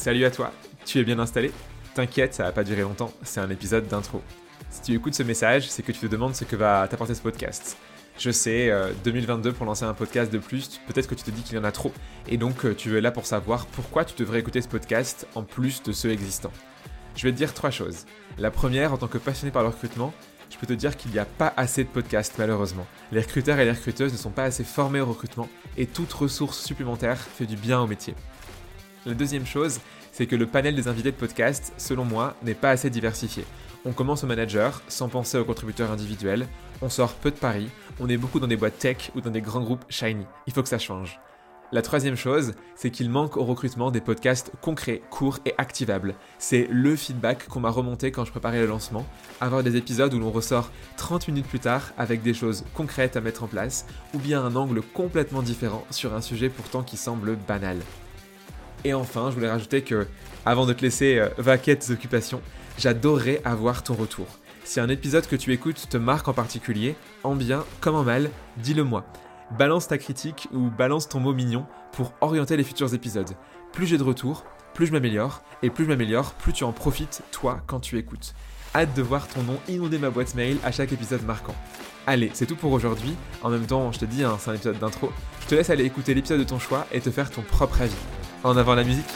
Salut à toi, tu es bien installé? T'inquiète, ça va pas durer longtemps, c'est un épisode d'intro. Si tu écoutes ce message, c'est que tu te demandes ce que va t'apporter ce podcast. Je sais, 2022 euh, pour lancer un podcast de plus, peut-être que tu te dis qu'il y en a trop, et donc euh, tu es là pour savoir pourquoi tu devrais écouter ce podcast en plus de ceux existants. Je vais te dire trois choses. La première, en tant que passionné par le recrutement, je peux te dire qu'il n'y a pas assez de podcasts malheureusement. Les recruteurs et les recruteuses ne sont pas assez formés au recrutement, et toute ressource supplémentaire fait du bien au métier. La deuxième chose, c'est que le panel des invités de podcast, selon moi, n'est pas assez diversifié. On commence au manager, sans penser aux contributeurs individuels, on sort peu de paris, on est beaucoup dans des boîtes tech ou dans des grands groupes shiny. Il faut que ça change. La troisième chose, c'est qu'il manque au recrutement des podcasts concrets, courts et activables. C'est le feedback qu'on m'a remonté quand je préparais le lancement. Avoir des épisodes où l'on ressort 30 minutes plus tard avec des choses concrètes à mettre en place, ou bien un angle complètement différent sur un sujet pourtant qui semble banal. Et enfin, je voulais rajouter que, avant de te laisser euh, vaquer tes occupations, j'adorerais avoir ton retour. Si un épisode que tu écoutes te marque en particulier, en bien comme en mal, dis-le moi. Balance ta critique ou balance ton mot mignon pour orienter les futurs épisodes. Plus j'ai de retours, plus je m'améliore, et plus je m'améliore, plus tu en profites, toi, quand tu écoutes. Hâte de voir ton nom inonder ma boîte mail à chaque épisode marquant. Allez, c'est tout pour aujourd'hui. En même temps, je te dis, hein, c'est un épisode d'intro. Je te laisse aller écouter l'épisode de ton choix et te faire ton propre avis. En avant la musique